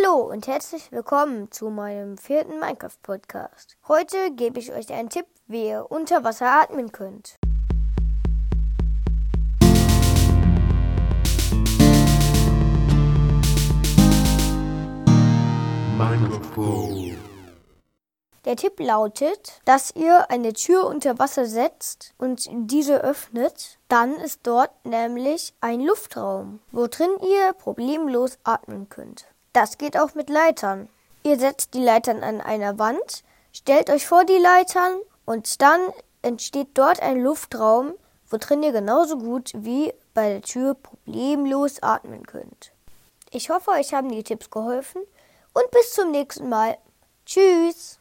Hallo und herzlich willkommen zu meinem vierten Minecraft-Podcast. Heute gebe ich euch einen Tipp, wie ihr unter Wasser atmen könnt. Der Tipp lautet, dass ihr eine Tür unter Wasser setzt und diese öffnet. Dann ist dort nämlich ein Luftraum, wo drin ihr problemlos atmen könnt. Das geht auch mit Leitern. Ihr setzt die Leitern an einer Wand, stellt euch vor die Leitern und dann entsteht dort ein Luftraum, wo drin ihr genauso gut wie bei der Tür problemlos atmen könnt. Ich hoffe, euch haben die Tipps geholfen und bis zum nächsten Mal. Tschüss!